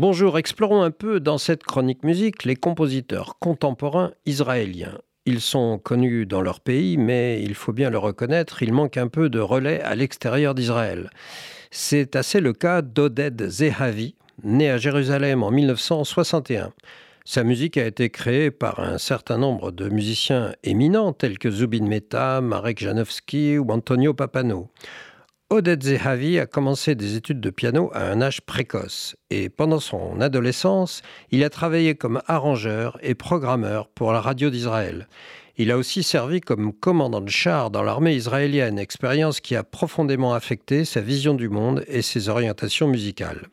Bonjour, explorons un peu dans cette chronique musique les compositeurs contemporains israéliens. Ils sont connus dans leur pays, mais il faut bien le reconnaître, il manque un peu de relais à l'extérieur d'Israël. C'est assez le cas d'Oded Zehavi, né à Jérusalem en 1961. Sa musique a été créée par un certain nombre de musiciens éminents tels que Zubin Mehta, Marek Janowski ou Antonio Papano. Oded Zehavi a commencé des études de piano à un âge précoce et pendant son adolescence, il a travaillé comme arrangeur et programmeur pour la radio d'Israël. Il a aussi servi comme commandant de char dans l'armée israélienne, expérience qui a profondément affecté sa vision du monde et ses orientations musicales.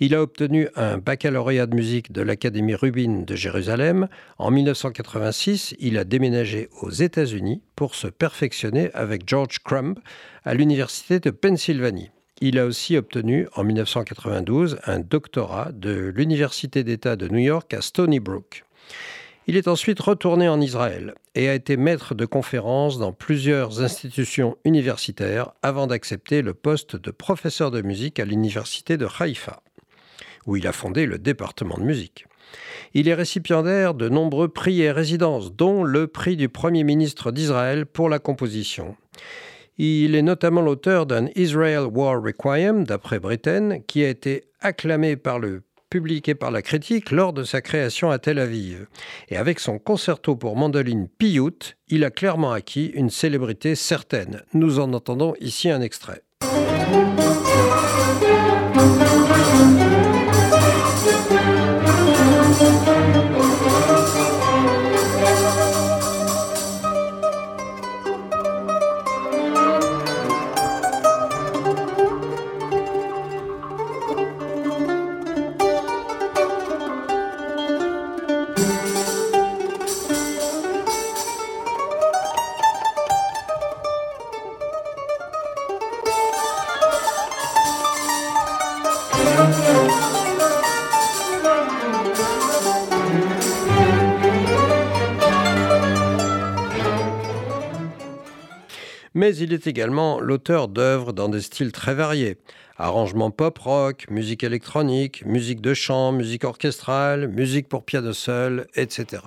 Il a obtenu un baccalauréat de musique de l'Académie Rubin de Jérusalem. En 1986, il a déménagé aux États-Unis pour se perfectionner avec George Crumb à l'Université de Pennsylvanie. Il a aussi obtenu en 1992 un doctorat de l'Université d'État de New York à Stony Brook. Il est ensuite retourné en Israël et a été maître de conférences dans plusieurs institutions universitaires avant d'accepter le poste de professeur de musique à l'université de Haïfa où il a fondé le département de musique. Il est récipiendaire de nombreux prix et résidences, dont le prix du Premier ministre d'Israël pour la composition. Il est notamment l'auteur d'un Israel War Requiem, d'après Britten, qui a été acclamé par le public et par la critique lors de sa création à Tel Aviv. Et avec son concerto pour mandoline Piyut, il a clairement acquis une célébrité certaine. Nous en entendons ici un extrait. Mais il est également l'auteur d'œuvres dans des styles très variés. Arrangements pop-rock, musique électronique, musique de chant, musique orchestrale, musique pour piano seul, etc.